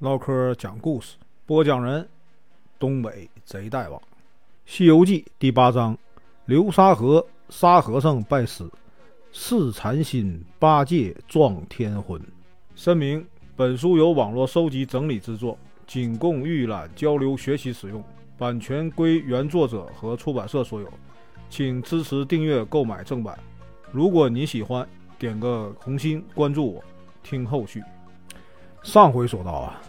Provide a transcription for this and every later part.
唠嗑讲故事，播讲人：东北贼大王，《西游记》第八章：流沙河沙和尚拜师，试禅心八戒撞天婚。声明：本书由网络收集整理制作，仅供预览、交流、学习使用，版权归原作者和出版社所有，请支持订阅、购买正版。如果你喜欢，点个红心，关注我，听后续。上回说到啊，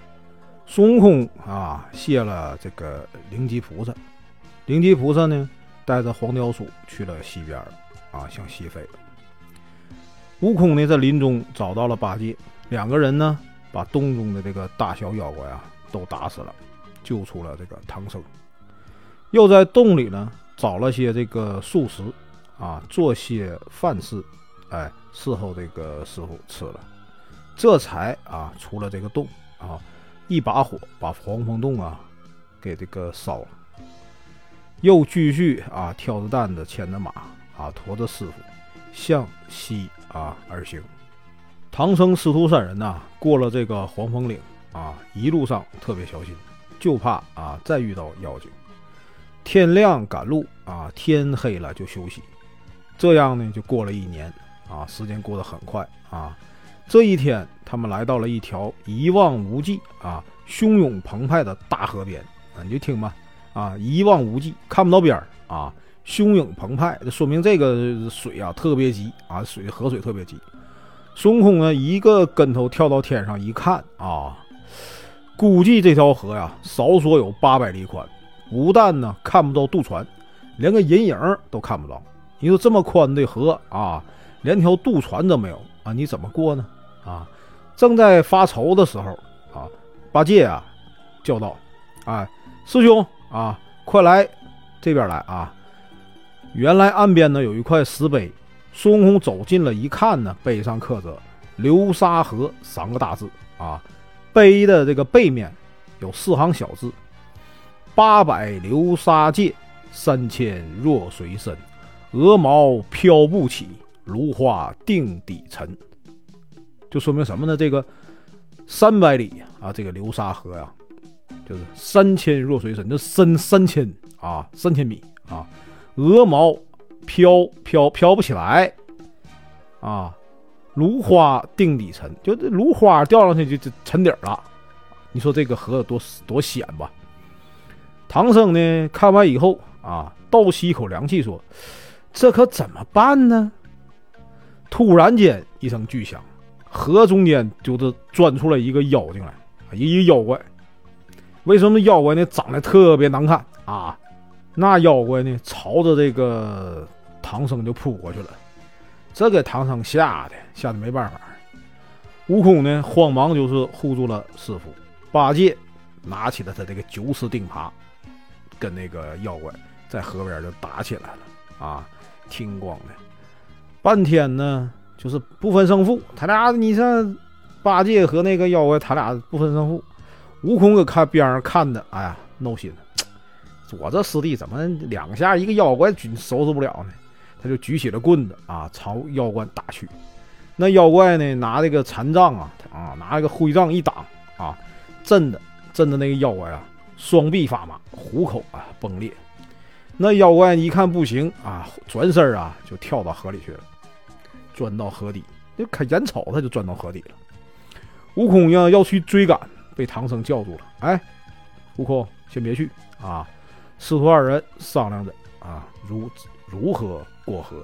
孙悟空啊谢了这个灵吉菩萨，灵吉菩萨呢带着黄雕鼠去了西边啊，向西飞。悟空呢在林中找到了八戒，两个人呢把洞中的这个大小妖怪啊都打死了，救出了这个唐僧。又在洞里呢找了些这个素食啊，做些饭吃，哎，伺候这个师傅吃了。这才啊出了这个洞啊，一把火把黄风洞啊给这个烧了，又继续啊挑着担子牵着马啊驮着师傅向西啊而行。唐僧师徒三人呐过了这个黄风岭啊，一路上特别小心，就怕啊再遇到妖精。天亮赶路啊，天黑了就休息，这样呢就过了一年啊，时间过得很快啊。这一天，他们来到了一条一望无际啊、汹涌澎湃的大河边啊，你就听吧，啊，一望无际，看不到边儿啊，汹涌澎湃，这说明这个水啊特别急啊，水河水特别急。孙悟空呢，一个跟头跳到天上一看啊，估计这条河呀，少说有八百里宽，不但呢看不到渡船，连个人影都看不到。你说这么宽的河啊，连条渡船都没有啊，你怎么过呢？啊，正在发愁的时候，啊，八戒啊叫道：“哎，师兄啊，快来这边来啊！”原来岸边呢有一块石碑，孙悟空走近了一看呢，碑上刻着“流沙河”三个大字啊。碑的这个背面有四行小字：“八百流沙界，三千若水深，鹅毛飘不起，芦花定底沉。”就说明什么呢？这个三百里啊，这个流沙河呀，就是三千弱水深，就深三千啊，三千米啊。鹅毛飘飘飘不起来啊，芦花定底沉，就这芦花掉上去就就沉底了。你说这个河有多多险吧？唐僧呢，看完以后啊，倒吸一口凉气，说：“这可怎么办呢？”突然间一声巨响。河中间就是钻出来一个妖精来，一个妖怪。为什么妖怪呢？长得特别难看啊！那妖怪呢，朝着这个唐僧就扑过去了。这给唐僧吓得吓得没办法。悟空呢，慌忙就是护住了师傅。八戒拿起了他这个九齿钉耙，跟那个妖怪在河边就打起来了啊！听光的，半天呢。就是不分胜负，他俩你像八戒和那个妖怪，他俩不分胜负。悟空搁看边上看的，哎呀，闹心！我这师弟怎么两下一个妖怪举收拾不了呢？他就举起了棍子啊，朝妖怪打去。那妖怪呢，拿这个禅杖啊，啊，拿这个徽杖一挡啊，震的震的那个妖怪啊，双臂发麻，虎口啊崩裂。那妖怪一看不行啊，转身啊就跳到河里去了。钻到河底，就看眼瞅他就钻到河底了。悟空呀要去追赶，被唐僧叫住了。哎，悟空先别去啊！师徒二人商量着啊，如如何过河。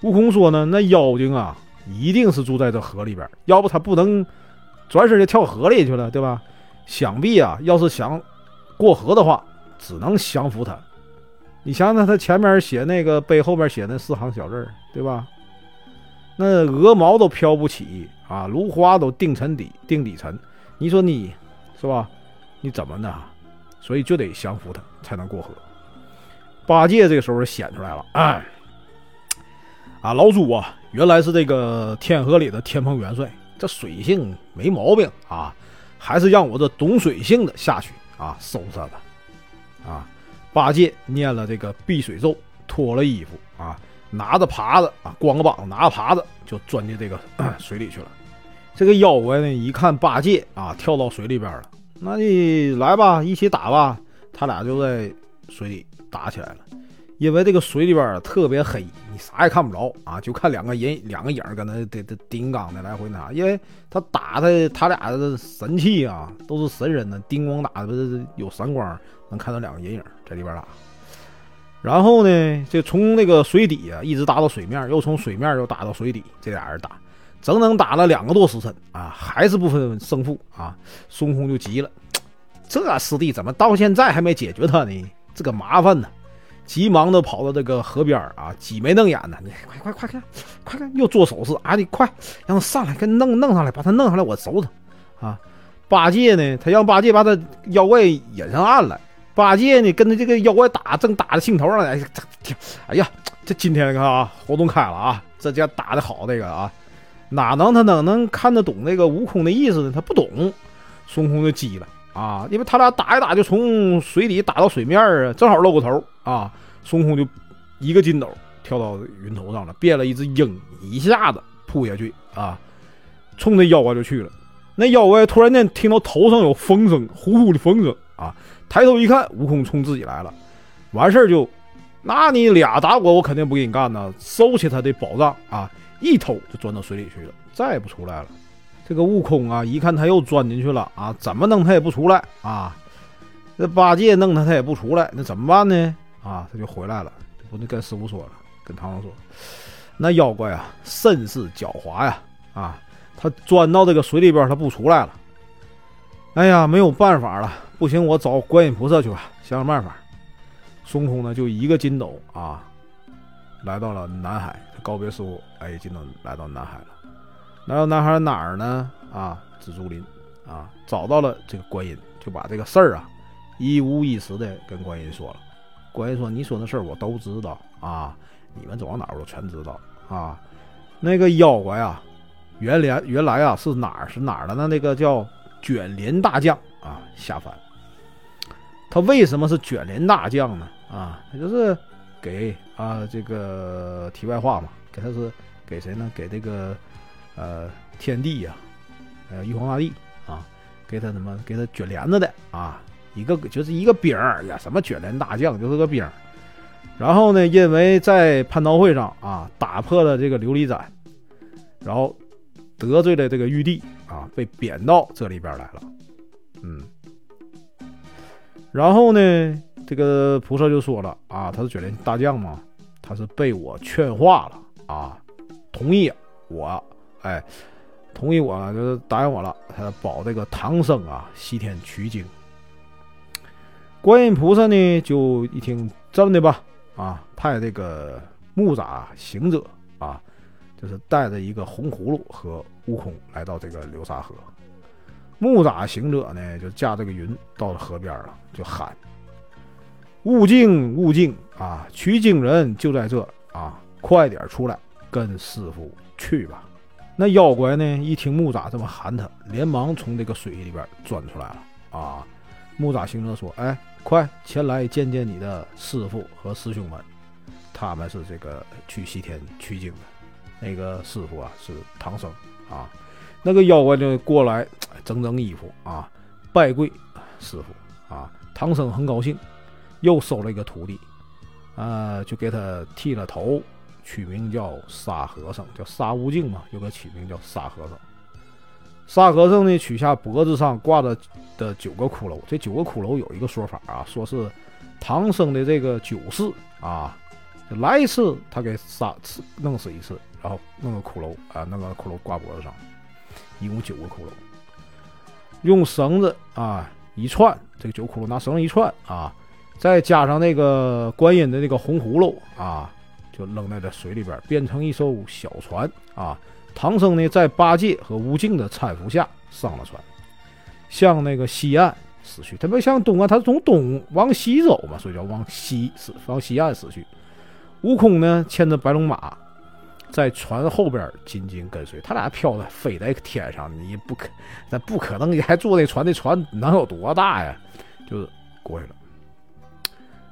悟空说呢，那妖精啊，一定是住在这河里边，要不他不能转身就跳河里去了，对吧？想必啊，要是想过河的话，只能降服他。你想想，他前面写那个背后边写那四行小字对吧？那鹅毛都飘不起啊，芦花都定沉底，定底沉。你说你是吧？你怎么呢？所以就得降服他才能过河。八戒这个时候显出来了，啊，老祖啊，原来是这个天河里的天蓬元帅，这水性没毛病啊，还是让我这懂水性的下去啊，收拾他。啊，八戒念了这个避水咒，脱了衣服啊。拿着耙子啊，光个膀子，拿着耙子就钻进这个 水里去了。这个妖怪呢，一看八戒啊跳到水里边了，那你来吧，一起打吧。他俩就在水里打起来了。因为这个水里边特别黑，你啥也看不着啊，就看两个人两个影跟那这这叮当的来回拿。因为他打的他俩的神器啊，都是神人呢，叮咣打的有闪光，能看到两个人影在里边打。然后呢，就从那个水底啊一直打到水面，又从水面又打到水底，这俩人打。整整打了两个多时辰啊，还是不分胜负啊！孙悟空就急了，这师弟怎么到现在还没解决他呢？这个麻烦呢！急忙的跑到这个河边啊，挤眉弄眼的，你快快快看，快看，又做手势啊！你快让他上来，给弄弄上来，把他弄上来，我收他啊！八戒呢，他让八戒把他妖怪引上岸来。八戒呢，跟着这个妖怪打，正打的兴头上来，哎呀，这今天看啊，活动开了啊，这家打的好，这个啊。哪能他能能看得懂那个悟空的意思呢？他不懂，孙悟空就急了啊！因为他俩打一打就从水底打到水面啊，正好露个头啊！孙悟空就一个筋斗跳到云头上了，变了一只鹰，一下子扑下去啊，冲那妖怪就去了。那妖怪突然间听到头上有风声，呼呼的风声啊，抬头一看，悟空冲自己来了，完事儿就，那你俩打我，我肯定不给你干呐！收起他的宝藏啊！一头就钻到水里去了，再也不出来了。这个悟空啊，一看他又钻进去了啊，怎么弄他也不出来啊。这八戒弄他他也不出来，那怎么办呢？啊，他就回来了，不能跟师傅说了，跟唐僧说，那妖怪啊，甚是狡猾呀！啊，他钻到这个水里边，他不出来了。哎呀，没有办法了，不行，我找观音菩萨去吧，想想办法。孙悟空呢，就一个筋斗啊，来到了南海。告别师傅，哎，就能来到南海了。来到南海哪儿呢？啊，紫竹林啊，找到了这个观音，就把这个事儿啊，一五一十的跟观音说了。观音说：“你说的事儿我都知道啊，你们走到哪儿我都全知道啊。那个妖怪啊，原来原来啊是哪儿是哪儿的呢？那个叫卷帘大将啊下凡。他为什么是卷帘大将呢？啊，他就是。”给啊，这个题外话嘛，给他是给谁呢？给这个呃天帝呀，呃玉皇大帝啊，给他什么？给他卷帘子的啊，一个就是一个兵儿呀，什么卷帘大将，就是个兵儿。然后呢，因为在蟠桃会上啊，打破了这个琉璃盏，然后得罪了这个玉帝啊，被贬到这里边来了。嗯，然后呢？这个菩萨就说了啊，他是卷帘大将嘛，他是被我劝化了啊，同意我，哎，同意我就是答应我了，他保这个唐僧啊西天取经。观音菩萨呢就一听这么的吧，啊，派这个木吒行者啊，就是带着一个红葫芦和悟空来到这个流沙河。木吒行者呢就驾这个云到了河边了，就喊。悟净，悟净啊！取经人就在这啊！快点出来，跟师傅去吧。那妖怪呢？一听木吒这么喊他，连忙从这个水里边钻出来了啊！木吒行者说：“哎，快前来见见你的师傅和师兄们，他们是这个去西天取经的。那个师傅啊，是唐僧啊。那个妖怪呢过来整整衣服啊，拜跪师傅啊。唐僧很高兴。”又收了一个徒弟，啊，就给他剃了头，取名叫沙和尚，叫沙悟净嘛，又给取名叫沙和尚。沙和尚呢，取下脖子上挂着的九个骷髅，这九个骷髅有一个说法啊，说是唐僧的这个九世啊，来一次他给杀死弄死一次，然后弄个骷髅啊，弄个骷髅挂脖子上，一共九个骷髅，用绳子啊一串，这个九骷髅拿绳子一串啊。再加上那个观音的那个红葫芦啊，就扔在这水里边，变成一艘小船啊。唐僧呢，在八戒和悟净的搀扶下上了船，向那个西岸驶去。他不向东啊，他是从东往西走嘛，所以叫往西驶，往西岸驶去。悟空呢，牵着白龙马，在船后边紧紧跟随。他俩飘在飞在天上，你不可，那不可能，你还坐那船？那船能有多大呀？就是过去了。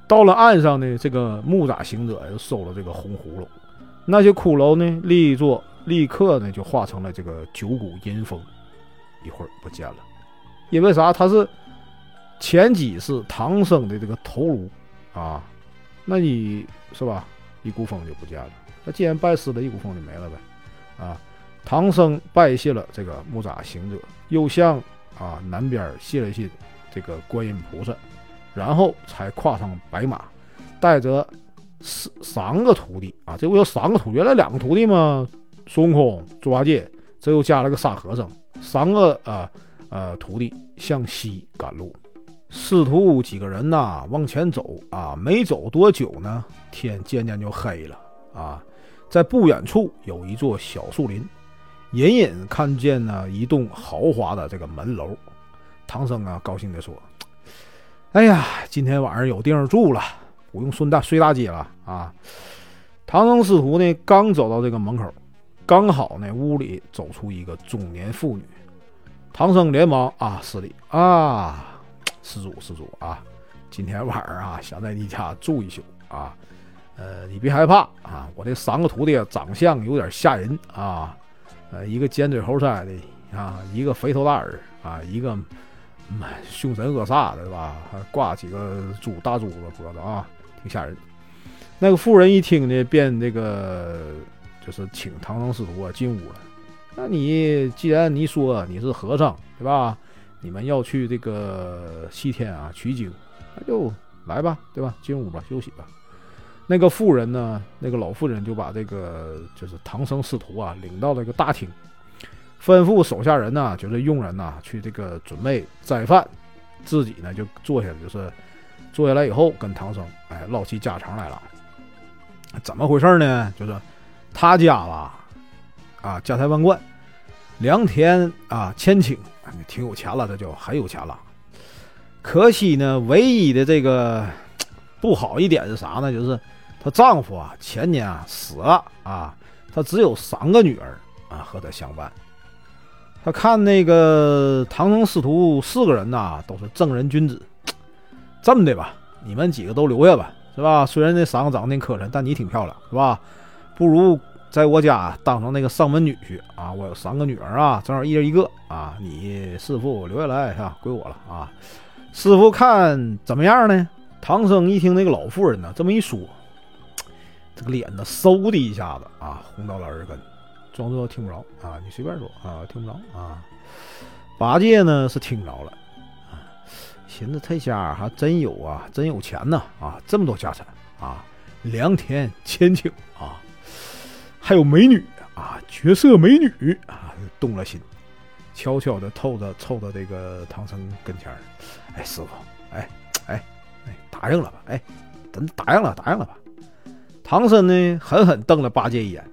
到了岸上呢，这个木吒行者又收了这个红葫芦，那些骷髅呢立作立刻呢就化成了这个九股阴风，一会儿不见了。因为啥？他是前几是唐僧的这个头颅啊，那你是吧？一股风就不见了。那既然拜师了，一股风就没了呗。啊，唐僧拜谢了这个木吒行者，又向啊南边谢了谢这个观音菩萨，然后才跨上白马，带着三三个徒弟啊，这不有三个徒？原来两个徒弟吗？孙悟空、猪八戒，这又加了个沙和尚，三个啊呃徒弟向西赶路。师徒几个人呐往前走啊，没走多久呢，天渐渐就黑了啊。在不远处有一座小树林，隐隐看见呢一栋豪华的这个门楼。唐僧啊高兴地说：“哎呀，今天晚上有地方住了，不用顺大睡大街了啊！”唐僧师徒呢刚走到这个门口，刚好呢屋里走出一个中年妇女。唐僧连忙啊施礼啊，施主施主啊，今天晚上啊想在你家住一宿啊。呃，你别害怕啊！我这三个徒弟长相有点吓人啊，呃，一个尖嘴猴腮的啊，一个肥头大耳啊，一个凶神恶煞的，是吧？还挂几个猪大珠子脖子啊，挺吓人。那个妇人一听呢，便这个就是请唐僧师徒啊进屋了。那你既然你说你是和尚，对吧？你们要去这个西天啊取经，那就来吧，对吧？进屋吧，休息吧。那个妇人呢？那个老妇人就把这个就是唐僧师徒啊领到了一个大厅，吩咐手下人呢，就是佣人呐，去这个准备斋饭，自己呢就坐下，就是坐下来以后跟唐僧哎唠起家常来了。怎么回事呢？就是他家吧，啊家财万贯，良田啊千顷，挺有钱了，这就很有钱了。可惜呢，唯一的这个不好一点是啥呢？就是。她丈夫啊，前年啊死了啊，她只有三个女儿啊和她相伴。她看那个唐僧师徒四个人呐，都是正人君子。这么的吧，你们几个都留下吧，是吧？虽然那三个长得挺磕碜，但你挺漂亮，是吧？不如在我家当成那个上门女婿啊！我有三个女儿啊，正好一人一个啊。你师傅留下来啊，归我了啊。师傅看怎么样呢？唐僧一听那个老妇人呢这么一说。这个脸呢，嗖的一下子啊，红到了耳根，装作听不着啊，你随便说啊，听不着啊。八戒呢是听着了啊，寻思他家还真有啊，真有钱呢啊，这么多家产啊，良田千顷啊，还有美女啊，绝色美女啊，动了心，悄悄的凑着凑到这个唐僧跟前儿，哎，师傅，哎哎哎，答应了吧？哎，咱答应了，答应了吧？唐僧呢，狠狠瞪了八戒一眼，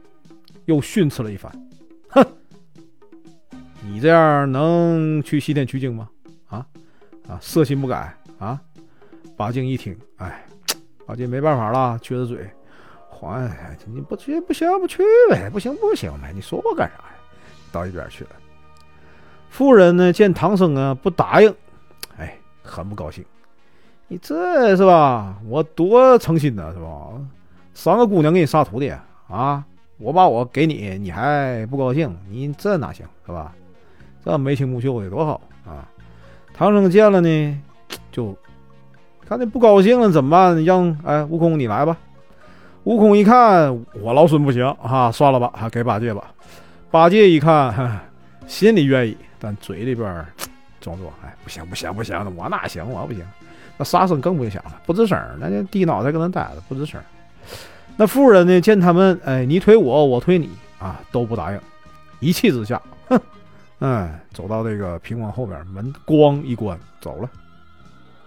又训斥了一番：“哼，你这样能去西天取经吗？啊啊，色心不改啊！”八戒一听，哎，八戒没办法了，撅着嘴：“还你不去不行，不去呗，不行不行呗，你说我干啥呀？”到一边去了。妇人呢，见唐僧啊不答应，哎，很不高兴。你这是吧？我多诚心呐，是吧？三个姑娘给你杀徒弟啊！我把我给你，你还不高兴？你这哪行是吧？这眉清目秀的多好啊！唐僧见了呢，就看你不高兴了怎么办？让哎，悟空你来吧。悟空一看我老孙不行啊，算了吧，还给八戒吧。八戒一看，心里愿意，但嘴里边装作哎不行不行不行，我哪行我不行。那沙僧更不想了，不吱声，那就低脑袋搁那待着，不吱声。那妇人呢？见他们，哎，你推我，我推你，啊，都不答应。一气之下，哼，哎，走到这个屏风后边，门咣一关，走了，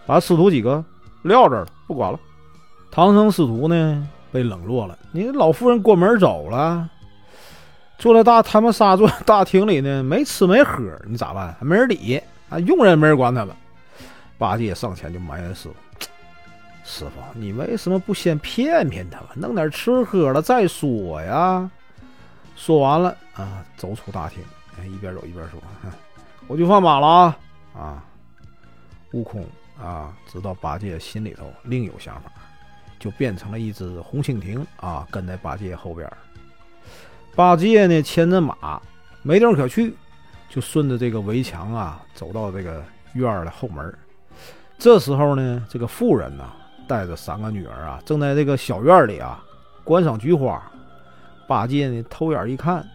把师徒几个撂这儿了，不管了。唐僧师徒呢，被冷落了。你老妇人关门走了，坐在大他们仨坐大厅里呢，没吃没喝，你咋办？没人理啊？佣人没人管他们。八戒上前就埋怨师傅。师傅，你为什么不先骗骗他们，弄点吃喝了再说呀？说完了啊，走出大厅，一边走一边说：“ 我就放马了啊！”啊，悟空啊，知道八戒心里头另有想法，就变成了一只红蜻蜓啊，跟在八戒后边。八戒呢牵着马，没地方可去，就顺着这个围墙啊，走到这个院儿的后门。这时候呢，这个妇人呢，带着三个女儿啊，正在这个小院里啊观赏菊花。八戒呢，偷眼一看，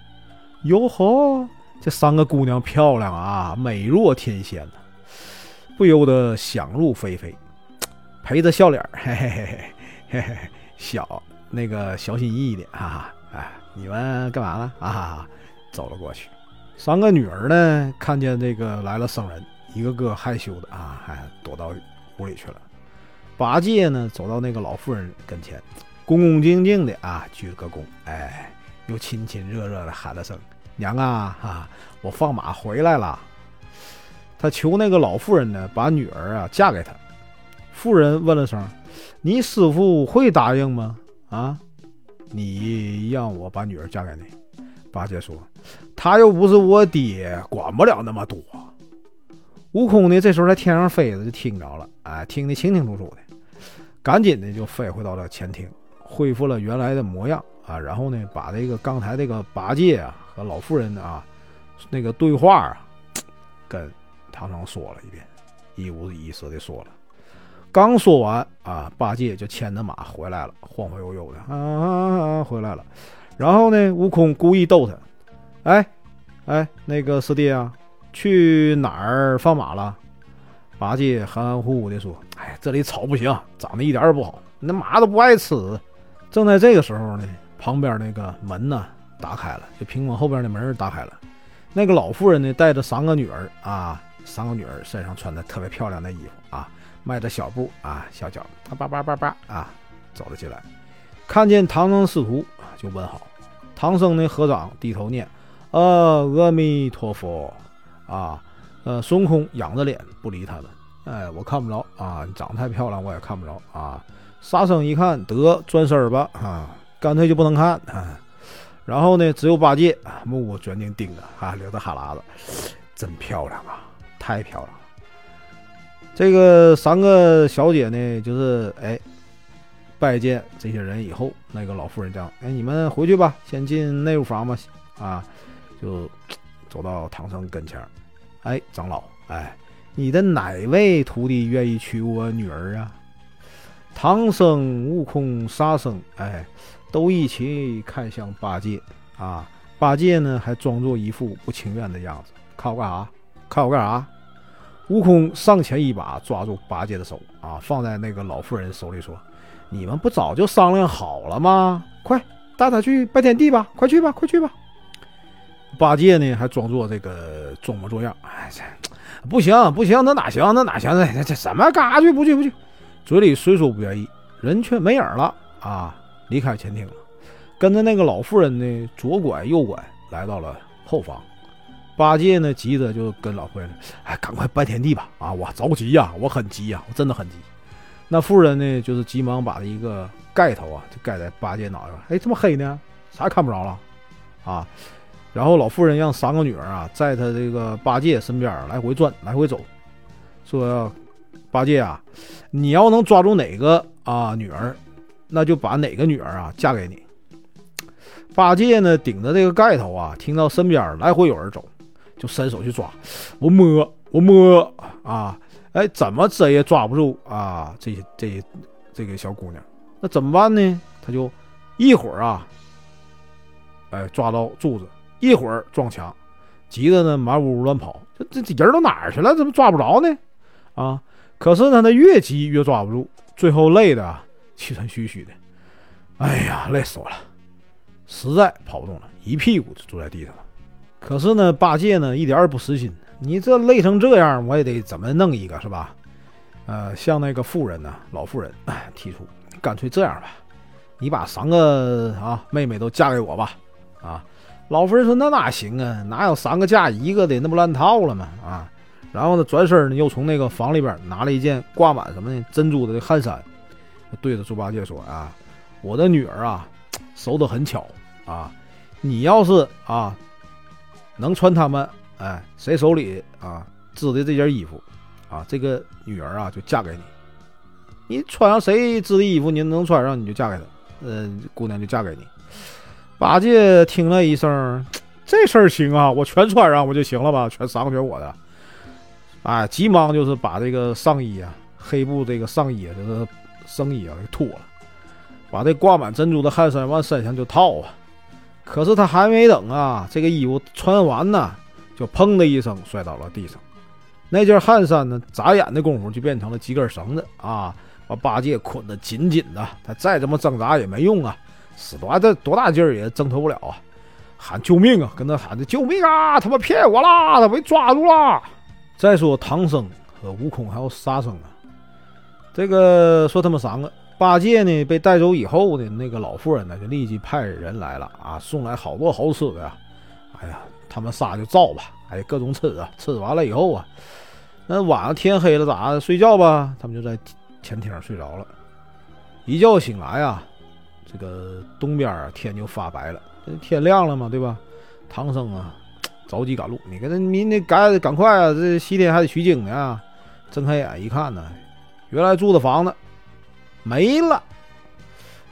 哟呵，这三个姑娘漂亮啊，美若天仙呐，不由得想入非非，陪着笑脸，嘿嘿嘿嘿 嘿嘿，小那个小心翼翼的，哈哈，哎，你们干嘛呢？啊，走了过去。三个女儿呢，看见这个来了生人，一个个害羞的啊，还躲到屋里去了。八戒呢，走到那个老妇人跟前。恭恭敬敬的啊，鞠了个躬，哎，又亲亲热热的喊了声“娘啊，哈，我放马回来了。”他求那个老妇人呢，把女儿啊嫁给他。妇人问了声：“你师傅会答应吗？”啊，你让我把女儿嫁给你？八戒说：“他又不是我爹，管不了那么多。”悟空呢，这时候在天上飞着，就听着了，哎，听得清清楚楚的，赶紧的就飞回到了前厅。恢复了原来的模样啊，然后呢，把这个刚才这个八戒啊和老妇人啊那个对话啊，跟唐僧说了一遍，一五一十的说了。刚说完啊，八戒就牵着马回来了，晃晃悠悠的啊回来了。然后呢，悟空故意逗他，哎哎，那个师弟啊，去哪儿放马了？八戒含含糊糊的说：“哎，这里草不行，长得一点也不好，那马都不爱吃。”正在这个时候呢，旁边那个门呢打开了，就屏风后边的门打开了。那个老妇人呢带着三个女儿啊，三个女儿身上穿的特别漂亮的衣服，迈着小步啊，小脚叭叭叭叭啊走了进来。看见唐僧师徒就问好。唐僧呢合掌低头念：“呃，阿弥陀佛。”啊，呃，孙悟空仰着脸不理他们。哎，我看不着啊，你长得太漂亮，我也看不着啊。沙僧一看，得转身吧，啊，干脆就不能看啊。然后呢，只有八戒目不转睛盯着，啊，流着哈喇子，真漂亮啊，太漂亮了。这个三个小姐呢，就是哎，拜见这些人以后，那个老妇人讲，哎，你们回去吧，先进内务房吧，啊，就走到唐僧跟前哎，长老，哎，你的哪位徒弟愿意娶我女儿啊？唐僧、悟空、沙僧，哎，都一起看向八戒啊。八戒呢，还装作一副不情愿的样子。看我干啥？看我干啥？悟空上前一把抓住八戒的手啊，放在那个老妇人手里说：“你们不早就商量好了吗？快带他去拜天地吧！快去吧，快去吧！”八戒呢，还装作这个装模作样。哎，这不行，不行，那哪行？那哪行？这这什么？干啥去？不去，不去。嘴里虽说不愿意，人却没影了啊！离开前厅了，跟着那个老妇人呢，左拐右拐，来到了后房。八戒呢，急着就跟老妇人：“哎，赶快拜天地吧！啊，我着急呀，我很急呀，我真的很急。”那妇人呢，就是急忙把一个盖头啊，就盖在八戒脑袋上。哎，这么黑呢，啥也看不着了啊！然后老妇人让三个女儿啊，在他这个八戒身边来回转，来回走，说。八戒啊，你要能抓住哪个啊女儿，那就把哪个女儿啊嫁给你。八戒呢，顶着这个盖头啊，听到身边来回有人走，就伸手去抓。我摸，我摸啊，哎，怎么抓也抓不住啊！这这这个小姑娘，那怎么办呢？他就一会儿啊，哎，抓到柱子，一会儿撞墙，急得呢满屋乱跑。这这人都哪儿去了？怎么抓不着呢？啊！可是呢，他越急越抓不住，最后累的气喘吁吁的，哎呀，累死我了，实在跑不动了，一屁股就坐在地上了。可是呢，八戒呢一点也不死心，你这累成这样，我也得怎么弄一个是吧？呃，向那个妇人呢，老妇人 提出，干脆这样吧，你把三个啊妹妹都嫁给我吧。啊，老妇人说那哪行啊，哪有三个嫁一个的，那不乱套了吗？啊。然后呢，转身呢，又从那个房里边拿了一件挂满什么呢珍珠的汗衫，对着猪八戒说：“啊，我的女儿啊，手得很巧啊，你要是啊能穿他们，哎，谁手里啊织的这件衣服啊，这个女儿啊就嫁给你。你穿上谁织的衣服，你能穿上，你就嫁给他，呃，姑娘就嫁给你。”八戒听了一声，这事儿行啊，我全穿上不就行了吧？全赏全我的。哎，急忙就是把这个上衣啊，黑布这个上衣啊就是圣衣啊给脱了，把这挂满珍珠的汗衫往身上就套啊。可是他还没等啊，这个衣服穿完呢，就砰的一声摔倒了地上。那件汗衫呢，眨眼的功夫就变成了几根绳子啊，把八戒捆得紧紧的。他再怎么挣扎也没用啊，使多大多大劲儿也挣脱不了啊！喊救命啊，跟他喊着救命啊！他们骗我啦，他被抓住了。再说唐僧和悟空还有沙僧啊，这个说他们三个。八戒呢被带走以后呢，那个老妇人呢就立即派人来了啊，送来好多好吃的呀。哎呀，他们仨就造吧，哎，各种吃啊。吃完了以后啊，那晚上天黑了咋睡觉吧？他们就在前厅睡着了。一觉醒来啊，这个东边啊天就发白了，天亮了嘛，对吧？唐僧啊着急赶路，你跟他明天赶赶快啊，这西天还得取经呢。睁开眼一看呢，原来住的房子。没了，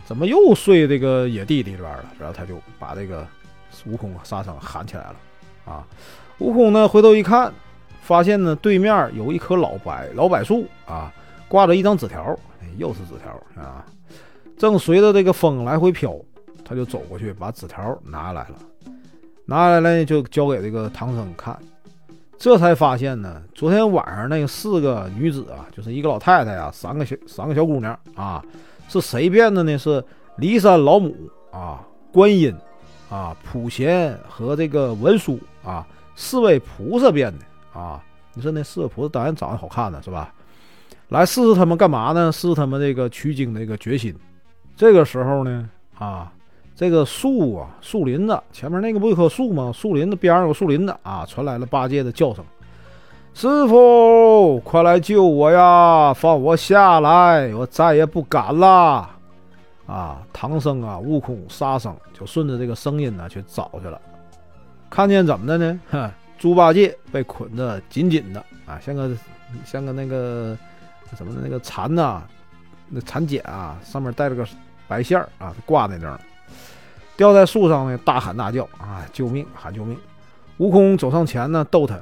怎么又睡这个野地里边了？然后他就把这个悟空、沙僧喊起来了。啊，悟空呢回头一看，发现呢对面有一棵老柏老柏树啊，挂着一张纸条，又是纸条啊，正随着这个风来回飘。他就走过去把纸条拿来了，拿来了就交给这个唐僧看。这才发现呢，昨天晚上那四个女子啊，就是一个老太太呀，三个小三个小姑娘啊，是谁变的呢？是骊山老母啊、观音啊、普贤和这个文殊啊四位菩萨变的啊。你说那四个菩萨当然长得好看呢，是吧？来试试他们干嘛呢？试试他们这个取经的一个决心。这个时候呢，啊。这个树啊，树林子前面那个不一棵树吗？树林子边上有树林子啊，传来了八戒的叫声：“师傅，快来救我呀！放我下来，我再也不敢了！”啊，唐僧啊，悟空、沙僧就顺着这个声音呢去找去了。看见怎么的呢？哼，猪八戒被捆得紧紧的啊，像个像个那个什么的那个蚕呐，那蚕茧啊，上面带着个白线儿啊，挂在那儿。吊在树上呢，大喊大叫啊！救命！喊救命！悟空走上前呢，逗他：“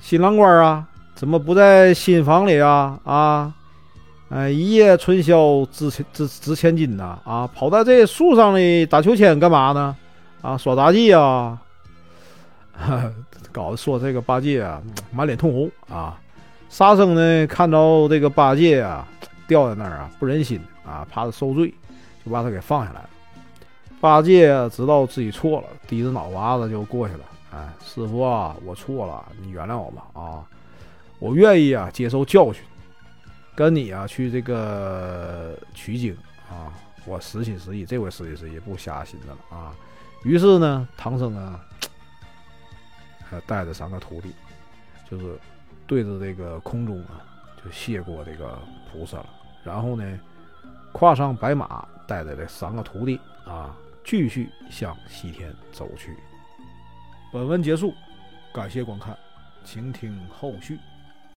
新郎官啊，怎么不在新房里啊？啊，哎，一夜春宵值值值千金呐！啊，跑在这树上里打秋千干嘛呢？啊，耍杂技啊！哈 搞得说这个八戒啊，满脸通红啊！沙僧呢，看着这个八戒啊，吊在那儿啊，不忍心啊，怕他受罪，就把他给放下来了。八戒知道自己错了，低着脑瓜子就过去了。哎，师傅啊，我错了，你原谅我吧。啊，我愿意啊，接受教训，跟你啊去这个取经啊。我实心实意，这回实心实意，不瞎寻思了啊。于是呢，唐僧啊，还带着三个徒弟，就是对着这个空中啊，就谢过这个菩萨了。然后呢，跨上白马，带着这三个徒弟啊。继续向西天走去。本文结束，感谢观看，请听后续。